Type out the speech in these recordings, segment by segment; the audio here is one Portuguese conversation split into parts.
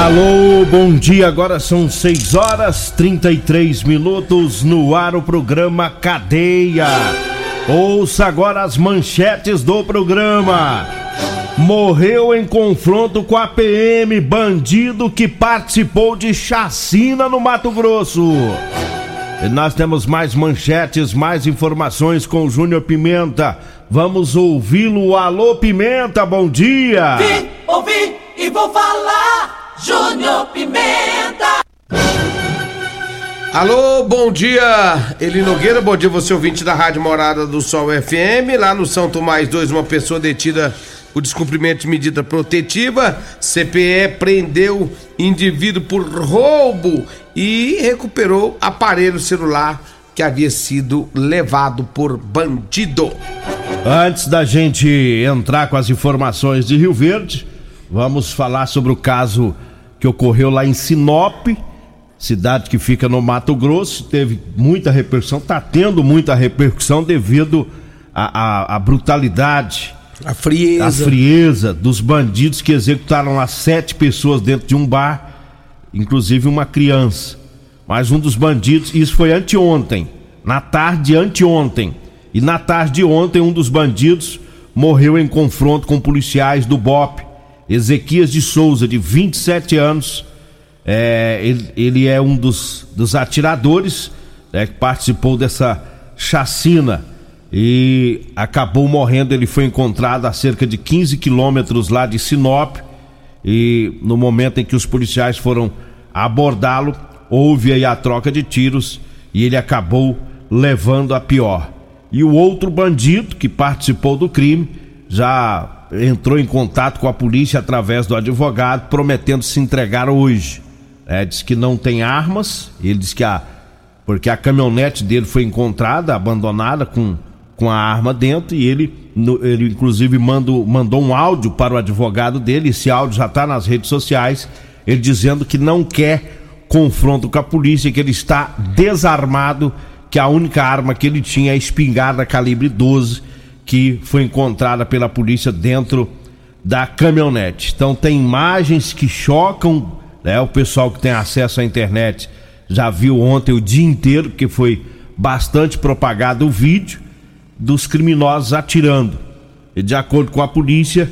Alô, bom dia. Agora são 6 horas 33 minutos no ar o programa Cadeia. Ouça agora as manchetes do programa. Morreu em confronto com a PM bandido que participou de chacina no Mato Grosso. E nós temos mais manchetes, mais informações com o Júnior Pimenta. Vamos ouvi-lo. Alô, Pimenta, bom dia. Vim, ouvi e vou falar. Júnior Pimenta. Alô, bom dia, Eli Nogueira, bom dia você ouvinte da Rádio Morada do Sol FM, lá no São Tomás 2, uma pessoa detida por descumprimento de medida protetiva, CPE prendeu indivíduo por roubo e recuperou aparelho celular que havia sido levado por bandido. Antes da gente entrar com as informações de Rio Verde, vamos falar sobre o caso que ocorreu lá em Sinop, cidade que fica no Mato Grosso, teve muita repercussão, está tendo muita repercussão devido à brutalidade, a frieza. a frieza dos bandidos que executaram as sete pessoas dentro de um bar, inclusive uma criança. Mas um dos bandidos, isso foi anteontem, na tarde de anteontem. E na tarde de ontem, um dos bandidos morreu em confronto com policiais do BOP Ezequias de Souza, de 27 anos. É, ele, ele, é um dos, dos atiradores né, que participou dessa chacina e acabou morrendo. Ele foi encontrado a cerca de 15 quilômetros lá de Sinop. E no momento em que os policiais foram abordá-lo, houve aí a troca de tiros e ele acabou levando a pior. E o outro bandido que participou do crime já entrou em contato com a polícia através do advogado, prometendo se entregar hoje. É, diz que não tem armas, ele diz que a. Porque a caminhonete dele foi encontrada, abandonada, com, com a arma dentro, e ele, no, ele inclusive mandou, mandou um áudio para o advogado dele, esse áudio já está nas redes sociais, ele dizendo que não quer confronto com a polícia, que ele está desarmado, que a única arma que ele tinha é a espingarda calibre 12 que foi encontrada pela polícia dentro da caminhonete. Então tem imagens que chocam, né? O pessoal que tem acesso à internet já viu ontem o dia inteiro, porque foi bastante propagado o vídeo dos criminosos atirando. E de acordo com a polícia,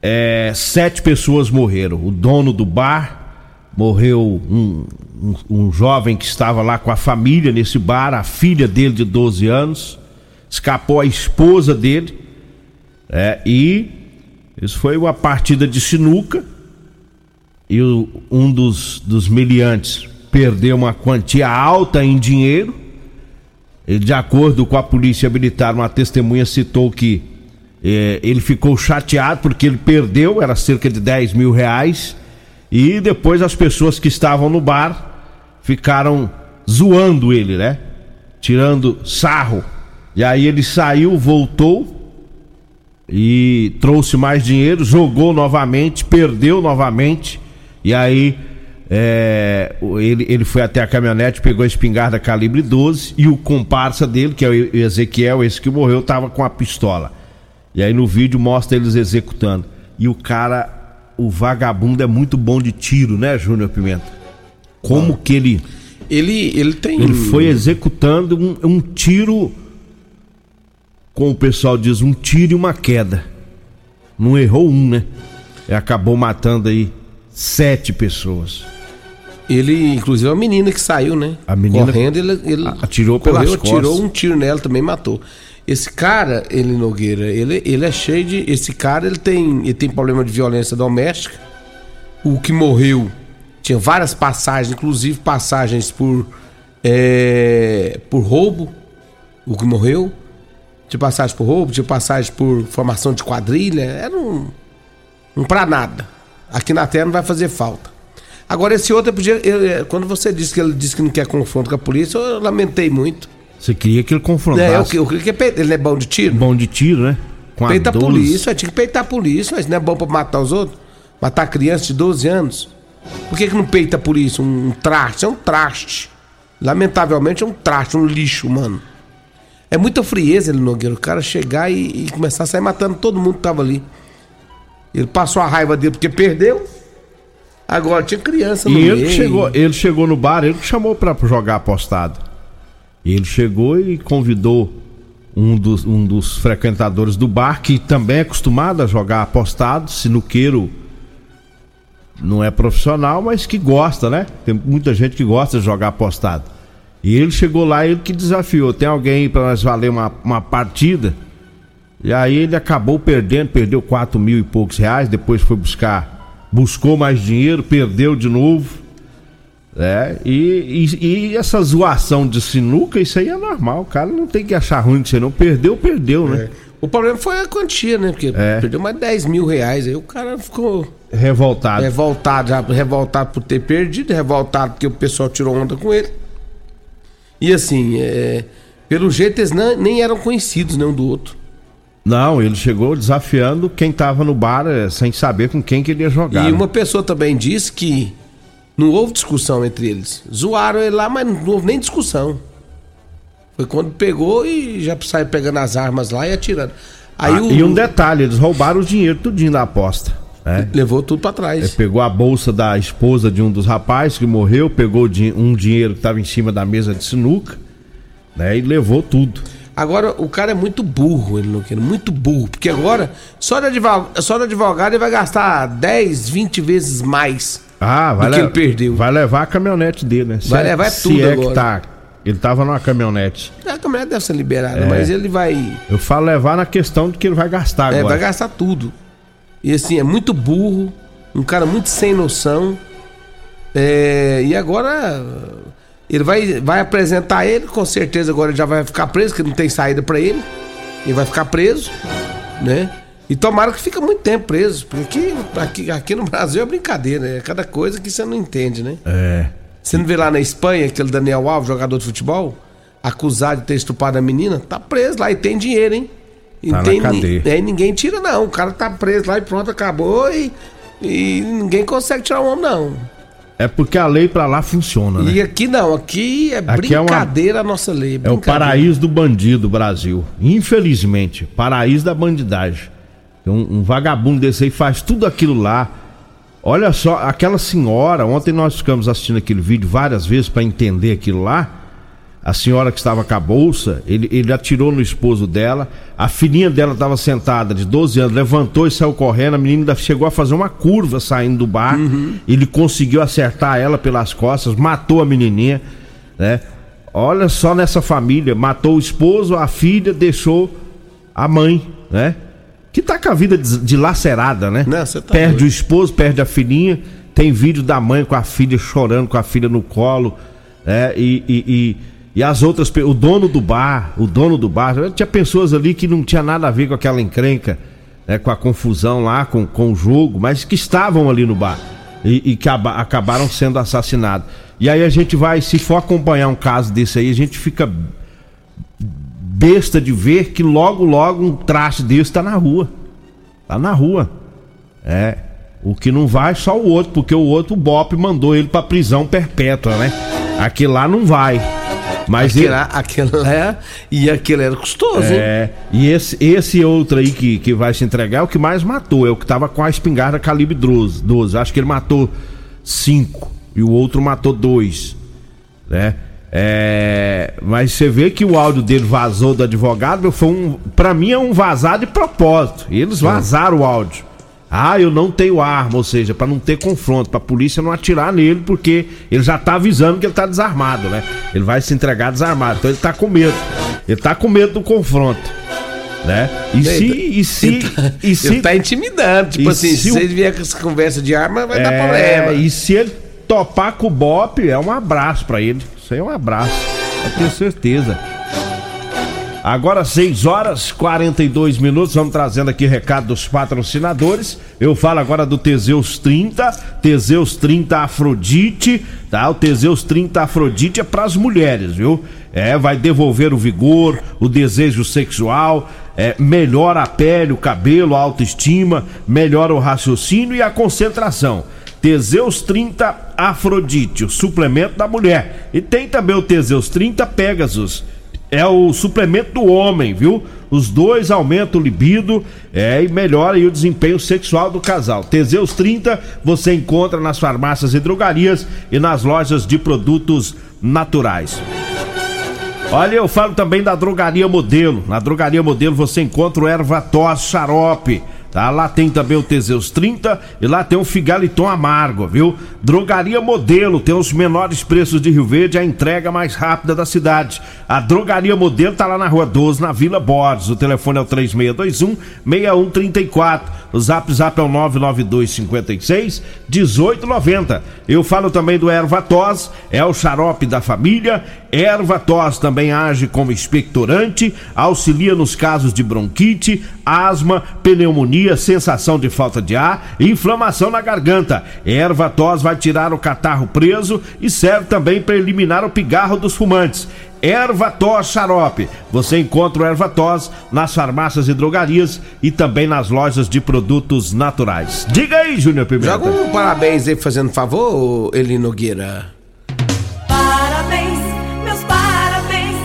é, sete pessoas morreram. O dono do bar morreu, um, um, um jovem que estava lá com a família nesse bar, a filha dele de 12 anos escapou a esposa dele, é, e isso foi uma partida de sinuca, e o, um dos, dos meliantes perdeu uma quantia alta em dinheiro, de acordo com a polícia militar, uma testemunha citou que é, ele ficou chateado porque ele perdeu, era cerca de 10 mil reais, e depois as pessoas que estavam no bar ficaram zoando ele, né? Tirando sarro e aí ele saiu, voltou e trouxe mais dinheiro, jogou novamente, perdeu novamente. E aí é, ele, ele foi até a caminhonete, pegou a espingarda calibre 12 e o comparsa dele, que é o Ezequiel, esse que morreu, tava com a pistola. E aí no vídeo mostra eles executando. E o cara, o vagabundo é muito bom de tiro, né, Júnior Pimenta? Como que ele. Ele, ele tem. Ele foi executando um, um tiro como o pessoal diz, um tiro e uma queda. Não errou um, né? E acabou matando aí sete pessoas. Ele, inclusive, a menina que saiu, né? A menina correndo, ele, ele atirou correu, pelas costas. Atirou um tiro nela, também matou. Esse cara, ele Nogueira, ele, ele é cheio de. Esse cara, ele tem, ele tem problema de violência doméstica. O que morreu tinha várias passagens, inclusive passagens por é, por roubo. O que morreu de passagem por roubo, de passagem por formação de quadrilha, era um, um pra nada. Aqui na Terra não vai fazer falta. Agora, esse outro, podia, ele, quando você disse que ele disse que não quer confronto com a polícia, eu lamentei muito. Você queria que ele confrontasse? É, eu, eu queria que ele, ele é bom de tiro. Bom de tiro, né? Com Peita a polícia, tinha que peitar a polícia, mas não é bom pra matar os outros? Matar criança de 12 anos? Por que, que não peita a polícia? Um, um traste, é um traste. Lamentavelmente é um traste, um lixo, mano. É muita frieza ele, Nogueira. O cara chegar e, e, começar a sair matando todo mundo que tava ali. Ele passou a raiva dele porque perdeu. Agora tinha criança no E ele chegou, ele chegou no bar, ele que chamou pra jogar apostado. Ele chegou e convidou um dos, um dos frequentadores do bar, que também é acostumado a jogar apostado, sinuqueiro não é profissional, mas que gosta, né? Tem muita gente que gosta de jogar apostado. E ele chegou lá, ele que desafiou. Tem alguém aí pra nós valer uma, uma partida? E aí ele acabou perdendo, perdeu quatro mil e poucos reais, depois foi buscar, buscou mais dinheiro, perdeu de novo. É, e, e, e essa zoação de sinuca, isso aí é normal, o cara não tem que achar ruim que você não perdeu, perdeu, né? É. O problema foi a quantia, né? Porque É. perdeu mais de 10 mil reais. Aí o cara ficou Revoltado. revoltado, já revoltado por ter perdido, revoltado porque o pessoal tirou onda com ele. E assim, é, pelo jeito eles não- nem eram conhecidos né, um do outro. Não, ele chegou desafiando quem tava no bar é, sem saber com quem que ele ia jogar. E né? uma pessoa também disse que não houve discussão entre eles. Zoaram ele lá, mas não houve nem discussão. Foi quando pegou e já saiu pegando as armas lá e atirando. Aí Ah, o, E um detalhe, eles roubaram o dinheiro tudinho da aposta. Né? levou tudo pra trás. Ele pegou a bolsa da esposa de um dos rapazes que morreu, pegou um dinheiro que estava em cima da mesa de sinuca, né? E levou tudo. Agora, o cara é muito burro, ele não quer, muito burro. Porque agora, só de advogado, só de advogado ele vai gastar 10, 20 vezes mais. Ah, vai Do que le- ele perdeu. Vai levar a caminhonete dele, né? Se Vai é- levar se tudo é agora. que tá. Ele tava numa caminhonete. A caminhonete deve ser liberada, É. mas ele vai. Eu falo levar na questão de que ele vai gastar É, agora. vai gastar tudo. E assim, é muito burro, um cara muito sem noção. É, e agora ele vai, vai apresentar ele, com certeza agora já vai ficar preso, que não tem saída pra ele. Ele vai ficar preso, né? E tomara que fica muito tempo preso, porque aqui, aqui, aqui no Brasil é brincadeira, é cada coisa que você não entende, né? É. Você não vê lá na Espanha aquele Daniel Alves, jogador de futebol, acusado de ter estuprado a menina, tá preso lá e tem dinheiro, hein? Tá tem, cadeia. é, ninguém tira, não. O cara tá preso lá e pronto, acabou e, e ninguém consegue tirar o homem, não. É porque a lei pra lá funciona, né? E aqui não, aqui é Aqui é uma- brincadeira a nossa lei. É o brincadeira. paraíso do bandido, Brasil. Infelizmente, paraíso da bandidagem. Um, um vagabundo desse aí faz tudo aquilo lá. Olha só, aquela senhora, ontem nós ficamos assistindo aquele vídeo várias vezes para entender aquilo lá. A senhora que estava com a bolsa, ele, ele atirou no esposo dela. A filhinha dela estava sentada, de 12 anos, levantou e saiu correndo. A menina ainda chegou a fazer uma curva saindo do bar. Ele conseguiu acertar ela pelas costas, matou a menininha, né? Olha só nessa família, matou o esposo, a filha, deixou a mãe, né? Que tá com a vida dilacerada, né? Não, você tá perde doido. o esposo, perde a filhinha. Tem vídeo da mãe com a filha chorando, com a filha no colo, né? E, e, e, e as outras, o dono do bar, o dono do bar, tinha pessoas ali que não tinha nada a ver com aquela encrenca, né? Com a confusão lá, com, com o jogo, mas que estavam ali no bar e, e que aba- acabaram sendo assassinados. E aí a gente vai, se for acompanhar um caso desse aí, a gente fica besta de ver que logo, logo um traste desse tá na rua. Tá na rua. É. O que não vai, só o outro, porque o outro, o Bop, mandou ele pra prisão perpétua, né? Aquele lá não vai. Mas Aquele ele. lá é- e aquele era custoso? É, e esse, esse outro aí que, que vai se entregar é o que mais matou, é o que tava com a espingarda calibre 12. 12. Acho que ele matou cinco e o outro matou dois, né? É, mas você vê que o áudio dele vazou do advogado, foi um, para mim é um vazado de propósito. Eles vazaram o áudio. Ah, eu não tenho arma, ou seja, pra não ter confronto, pra polícia não atirar nele, porque ele já tá avisando que ele tá desarmado, né? Ele vai se entregar desarmado, então ele tá com medo. Ele tá com medo do confronto, né? E se e se Ele tá, e se ele tá intimidando. Tipo assim, se se vocês vierem com essa conversa de arma, vai dar é, problema. e se ele topar com o Bop, é um abraço pra ele. Isso aí é um abraço, eu tenho certeza. Agora 6 horas 42 minutos, vamos trazendo aqui recado dos patrocinadores. Eu falo agora do Teseus 30, Teseus 30 Afrodite, tá? O Teseus 30 Afrodite é pras mulheres, viu? É, vai devolver o vigor, o desejo sexual, é, melhora a pele, o cabelo, a autoestima, melhora o raciocínio e a concentração. Teseus 30 Afrodite, o suplemento da mulher. E tem também o Teseus 30 Pegasus é o suplemento do homem, viu? Os dois aumentam o libido é, e melhora o desempenho sexual do casal. Teseus 30 você encontra nas farmácias e drogarias e nas lojas de produtos naturais. Olha, eu falo também da Drogaria Modelo. Na Drogaria Modelo você encontra o erva tos xarope Tá? Lá tem também o Teseus 30 e lá tem o Figaliton Amargo, viu? Drogaria Modelo tem os menores preços de Rio Verde, a entrega mais rápida da cidade. A Drogaria Modelo tá lá na Rua 12, na Vila Borges. O telefone é o 3621 6134. O Zap Zap é o 992 56 1890. Eu falo também do Erva Tos, é o xarope da família. Erva Tos também age como expectorante, auxilia nos casos de bronquite, asma, pneumonia, sensação de falta de ar inflamação na garganta. Erva tos vai tirar o catarro preso e serve também para eliminar o pigarro dos fumantes. Erva tos xarope. Você encontra o erva tos nas farmácias e drogarias e também nas lojas de produtos naturais. Diga aí, Júnior Pimenta. Joga um parabéns aí, fazendo favor, Eli Nogueira. Parabéns, meus parabéns,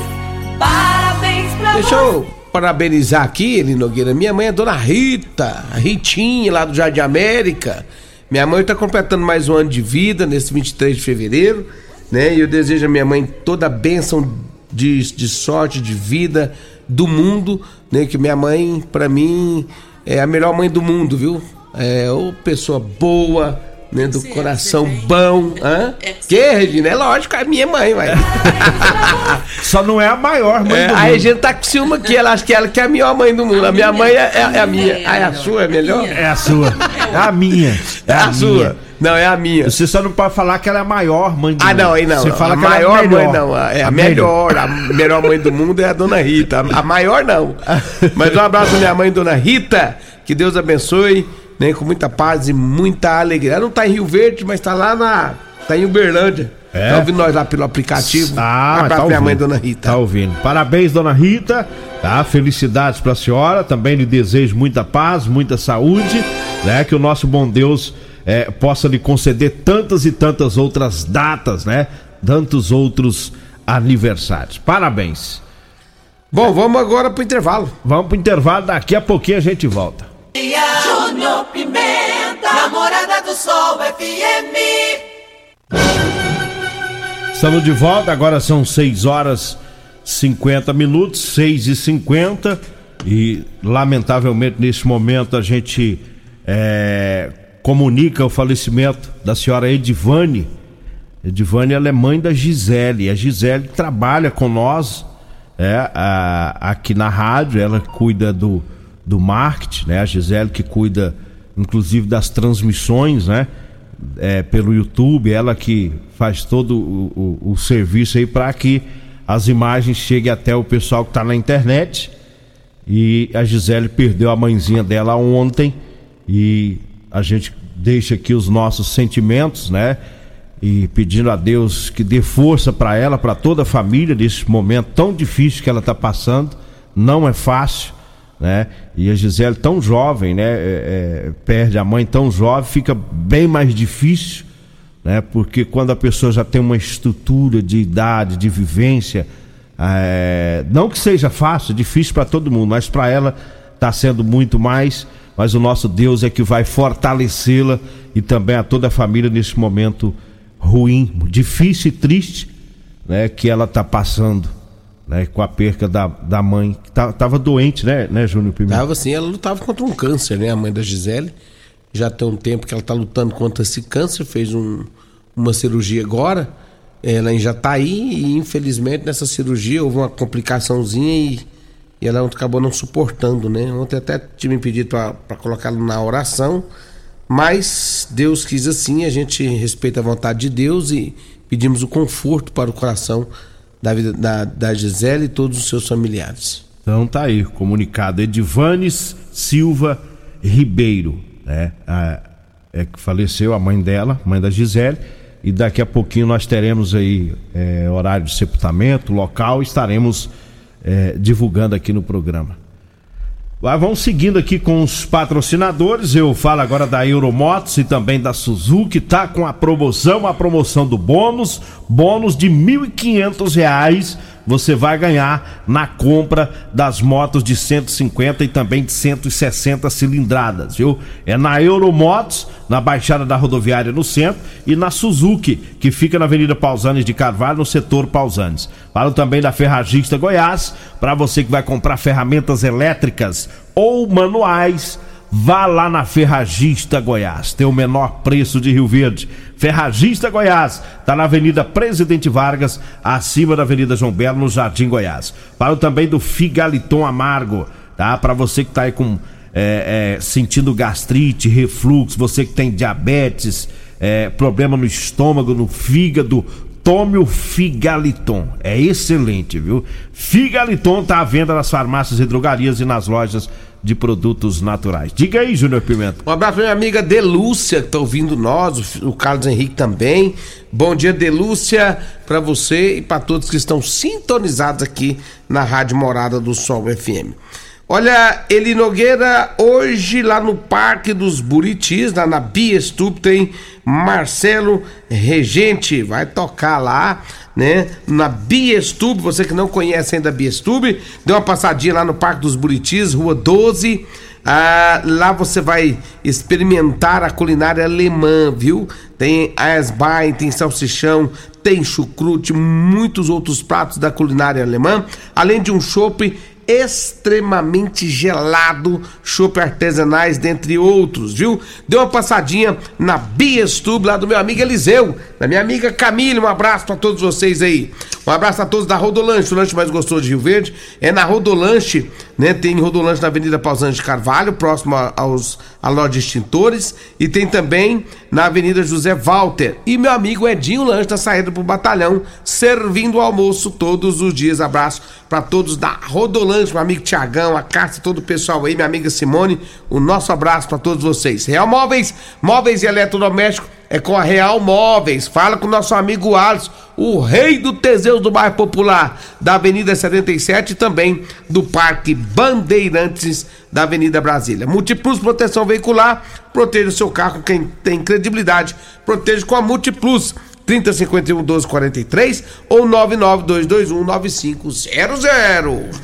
parabéns pra Deixa eu parabenizar aqui, Eli Nogueira. Minha mãe é Dona Rita, a Ritinha, lá do Jardim América. Minha mãe está completando mais um ano de vida, nesse 23 de fevereiro, né? E eu desejo a minha mãe toda a bênção de, de sorte, de vida, do mundo, né? Que minha mãe, para mim, é a melhor mãe do mundo, viu? É uma pessoa boa, né, do coração bom. Hã? É que, Regina? É lógico, é minha mãe, vai. Só não é a maior mãe é, do mundo. Aí a gente tá com ciúme aqui, ela acha que ela que é a melhor mãe do mundo. A minha mãe é, é, é a minha. Ah, é a sua, é melhor? É a sua. É a minha. É a, a sua. Não, é a minha. Você só não pode falar que ela é a maior mãe do ah, mundo. Ah, não, aí não. Você fala a que maior ela é a mãe não. É a, a melhor. A melhor mãe do mundo é a dona Rita. A maior não. Mas um abraço à minha mãe, dona Rita. Que Deus abençoe né, com muita paz e muita alegria. Ela não tá em Rio Verde, mas tá lá na. tá em Uberlândia. É. Tá ouvindo nós lá pelo aplicativo. Ah, mas tá minha mãe, dona Rita. Tá ouvindo. Parabéns, dona Rita. Tá? Felicidades pra senhora. Também lhe desejo muita paz, muita saúde, né? Que o nosso bom Deus é, possa lhe conceder tantas e tantas outras datas, né? Tantos outros aniversários. Parabéns. Bom, vamos agora pro intervalo. Vamos pro intervalo, daqui a pouquinho a gente volta. Júnior Pimenta, namorada do Sol FM. Estamos de volta, agora são 6 horas 50 minutos, 6 e 50 e lamentavelmente nesse momento a gente é, comunica o falecimento da senhora Edivane. Edivane ela é mãe da Gisele, a Gisele trabalha com nós é, a, aqui na rádio, ela cuida do do marketing, né? A Gisele que cuida inclusive das transmissões, né? É, pelo YouTube, ela que faz todo o, o, o serviço aí para que as imagens cheguem até o pessoal que está na internet. E a Gisele perdeu a mãezinha dela ontem e a gente deixa aqui os nossos sentimentos, né? E pedindo a Deus que dê força para ela, para toda a família nesse momento tão difícil que ela está passando. Não é fácil né? E a Gisele tão jovem, né? É, é, perde a mãe tão jovem, fica bem mais difícil, né? Porque quando a pessoa já tem uma estrutura de idade, de vivência, é, não que seja fácil, difícil para todo mundo, mas para ela está sendo muito mais. Mas o nosso Deus é que vai fortalecê-la e também a toda a família nesse momento ruim, difícil e triste, né? Que ela está passando né, com a perca da, da mãe, que tá, tava doente, né, né, Júnior Pimenta? Tava sim, ela lutava contra um câncer, né, a mãe da Gisele. Já tem um tempo que ela tá lutando contra esse câncer, fez um, uma cirurgia agora. Ela já tá aí e infelizmente nessa cirurgia houve uma complicaçãozinha e, e ela acabou não suportando, né? Ontem até tive pedido para colocá-la na oração, mas Deus quis assim, a gente respeita a vontade de Deus e pedimos o conforto para o coração da vida da, da Gisele e todos os seus familiares. Então tá aí, comunicado Edivanes Silva Ribeiro, né? A, é que faleceu a mãe dela, mãe da Gisele, e daqui a pouquinho nós teremos aí é, horário de sepultamento, local, estaremos é, divulgando aqui no programa. Vamos seguindo aqui com os patrocinadores. Eu falo agora da Euromotos e também da Suzuki. Tá com a promoção, a promoção do bônus, bônus de R$ 1.500 você vai ganhar na compra das motos de 150 e também de 160 cilindradas, viu? É na Euromotos, na Baixada da Rodoviária no centro e na Suzuki, que fica na Avenida Pausanes de Carvalho, no setor Pausanes. Falo também da Ferragista Goiás, para você que vai comprar ferramentas elétricas ou manuais Vá lá na Ferragista Goiás, tem o menor preço de Rio Verde. Ferragista Goiás, tá na Avenida Presidente Vargas, acima da Avenida João Belo, no Jardim Goiás. Falo também do Figaliton Amargo, tá? Para você que tá aí com é, é, sentindo gastrite, refluxo, você que tem diabetes, é, problema no estômago, no fígado, tome o Figaliton. É excelente, viu? Figaliton tá à venda nas farmácias e drogarias e nas lojas de produtos naturais. Diga aí, Júnior Pimenta. Um abraço minha amiga Delúcia, que tá ouvindo nós, o Carlos Henrique também. Bom dia, Delúcia, para você e para todos que estão sintonizados aqui na Rádio Morada do Sol FM. Olha, Eli Nogueira, hoje lá no Parque dos Buritis, lá na Biestub, tem Marcelo Regente, vai tocar lá né? Na Biestube, você que não conhece ainda a Biestube, dê uma passadinha lá no Parque dos Buritis, Rua 12. Ah, lá você vai experimentar a culinária alemã, viu? Tem Eisbein, tem salsichão, tem chucrute, muitos outros pratos da culinária alemã, além de um chopp extremamente gelado, chopp artesanais, dentre outros, viu? Dê uma passadinha na Biestube lá do meu amigo Eliseu, da minha amiga Camille, um abraço para todos vocês aí. Um abraço a todos da Rodolanche, o lanche mais gostoso de Rio Verde. É na Rodolanche, né? Tem Rodolanche na Avenida Pausante de Carvalho, próximo aos a loja de extintores, e tem também na Avenida José Walter. E meu amigo Edinho Lanche tá saindo pro batalhão, servindo o almoço todos os dias. Abraço para todos da Rodolanche, meu amigo Tiagão, a Cássia, todo o pessoal aí, minha amiga Simone. O nosso abraço para todos vocês. Real Móveis, móveis e eletrodomésticos é com a Real Móveis. Fala com o nosso amigo Alisson, o rei do Teseus do bairro Popular, da Avenida 77 e também do Parque Bandeirantes da Avenida Brasília. Multiplus Proteção Veicular, proteja o seu carro com quem tem credibilidade. Proteja com a Multiplus. 3051 1243 ou 99221 9500.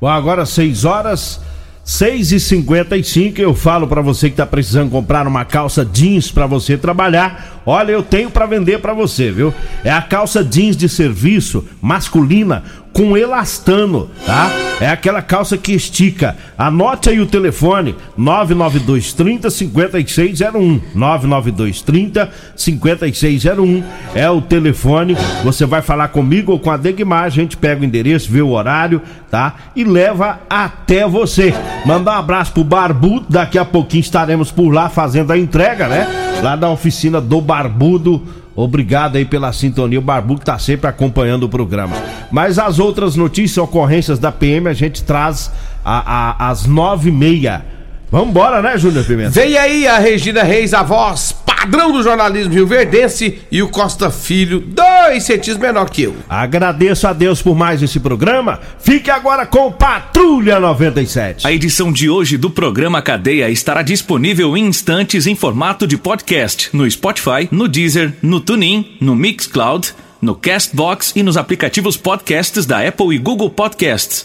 Bom, agora 6 horas 6 e 55 eu falo para você que tá precisando comprar uma calça jeans para você trabalhar. Olha, eu tenho para vender para você, viu? É a calça jeans de serviço masculina com elastano, tá? É aquela calça que estica. Anote aí o telefone: 992 30 5601. 992 30 5601 é o telefone. Você vai falar comigo ou com a Degmar, a gente pega o endereço, vê o horário, tá? E leva até você. Mandar um abraço pro Barbudo, daqui a pouquinho estaremos por lá fazendo a entrega, né? Lá da oficina do Barbudo Obrigado aí pela sintonia. O Barbuco tá sempre acompanhando o programa. Mas as outras notícias, ocorrências da PM, a gente traz às nove e meia. Vambora, né, Júnior Pimenta? Vem aí a Regina Reis, a voz padrão do jornalismo rio-verdense e o Costa Filho, dois centímetros menor que eu. Agradeço a Deus por mais esse programa. Fique agora com Patrulha 97. A edição de hoje do programa Cadeia estará disponível em instantes em formato de podcast no Spotify, no Deezer, no TuneIn, no Mixcloud, no Castbox e nos aplicativos podcasts da Apple e Google Podcasts.